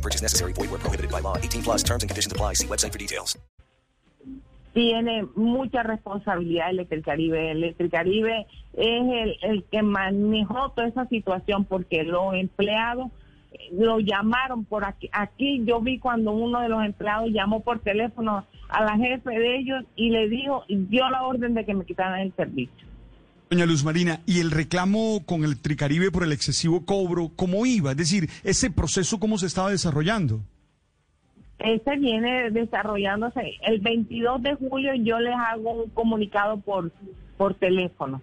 No purchase necessary. Void where prohibited by law. 18 plus terms and conditions apply. See website for details. Tiene mucha responsabilidad Electricaribe. Electricaribe es el, el que manejó toda esa situación porque los empleados lo llamaron por aquí. Aquí yo vi cuando uno de los empleados llamó por teléfono a la jefe de ellos y le dijo, dio la orden de que me quitaran el servicio. Doña Luz Marina, ¿y el reclamo con Electricaribe por el excesivo cobro, cómo iba? Es decir, ese proceso, ¿cómo se estaba desarrollando? Ese viene desarrollándose. El 22 de julio yo les hago un comunicado por, por teléfono.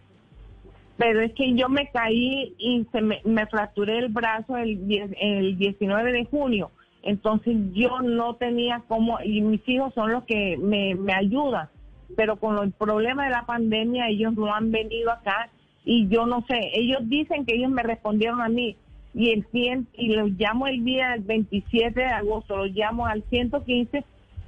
Pero es que yo me caí y se me, me fracturé el brazo el, el 19 de junio. Entonces yo no tenía cómo, y mis hijos son los que me, me ayudan. Pero con el problema de la pandemia ellos no han venido acá y yo no sé, ellos dicen que ellos me respondieron a mí y el 100, y los llamo el día 27 de agosto, los llamo al 115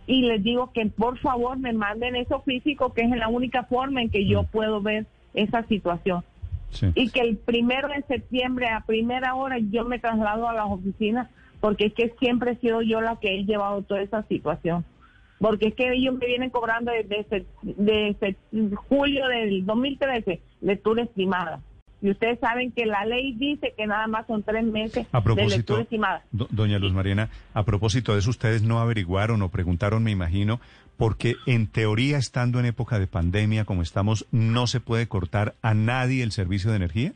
y les digo que por favor me manden eso físico, que es la única forma en que yo puedo ver esa situación. Sí. Y que el primero de septiembre a primera hora yo me traslado a las oficinas porque es que siempre he sido yo la que he llevado toda esa situación. Porque es que ellos me vienen cobrando desde, desde julio del 2013 lectura estimada. Y ustedes saben que la ley dice que nada más son tres meses A de lectura estimada. do- doña Luz Marina, a propósito de eso, ustedes no averiguaron o preguntaron, me imagino, porque en teoría, estando en época de pandemia como estamos, no se puede cortar a nadie el servicio de energía.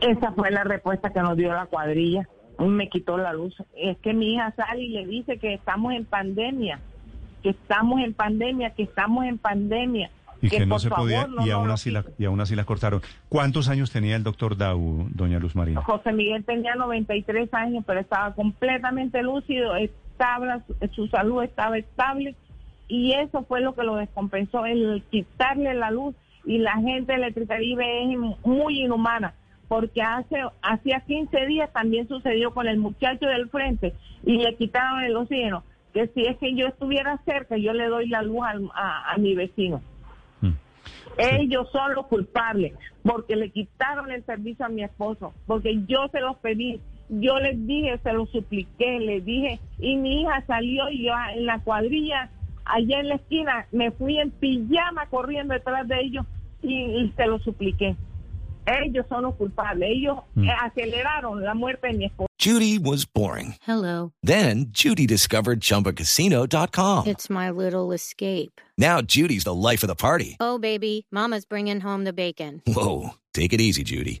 Esa fue la respuesta que nos dio la cuadrilla. Me quitó la luz. Es que mi hija sale y le dice que estamos en pandemia, que estamos en pandemia, que estamos en pandemia. Y que, no por se podía, favor, no y aún así la, y aún así la cortaron. ¿Cuántos años tenía el doctor Dau, doña Luz Marina? José Miguel tenía 93 años, pero estaba completamente lúcido, estaba, su salud estaba estable y eso fue lo que lo descompensó, el quitarle la luz y la gente de Electricaribe es muy inhumana porque hace hacía 15 días también sucedió con el muchacho del frente y le quitaron el oxígeno, que si es que yo estuviera cerca yo le doy la luz al- a, a mi vecino. Mm. Ellos son los culpables porque le quitaron el servicio a mi esposo, porque yo se los pedí, yo les dije, se los supliqué, les dije, y mi hija salió y yo en la cuadrilla, allá en la esquina, me fui en pijama corriendo detrás de ellos y, y se los supliqué. Ellos son los culpables, ellos Mm. aceleraron la muerte de mi esposo. Judy was boring. Hello. Then Judy discovered ChumbaCasino.com. It's my little escape. Now Judy's the life of the party. Oh, baby, Mama's bringing home the bacon. Whoa, take it easy, Judy.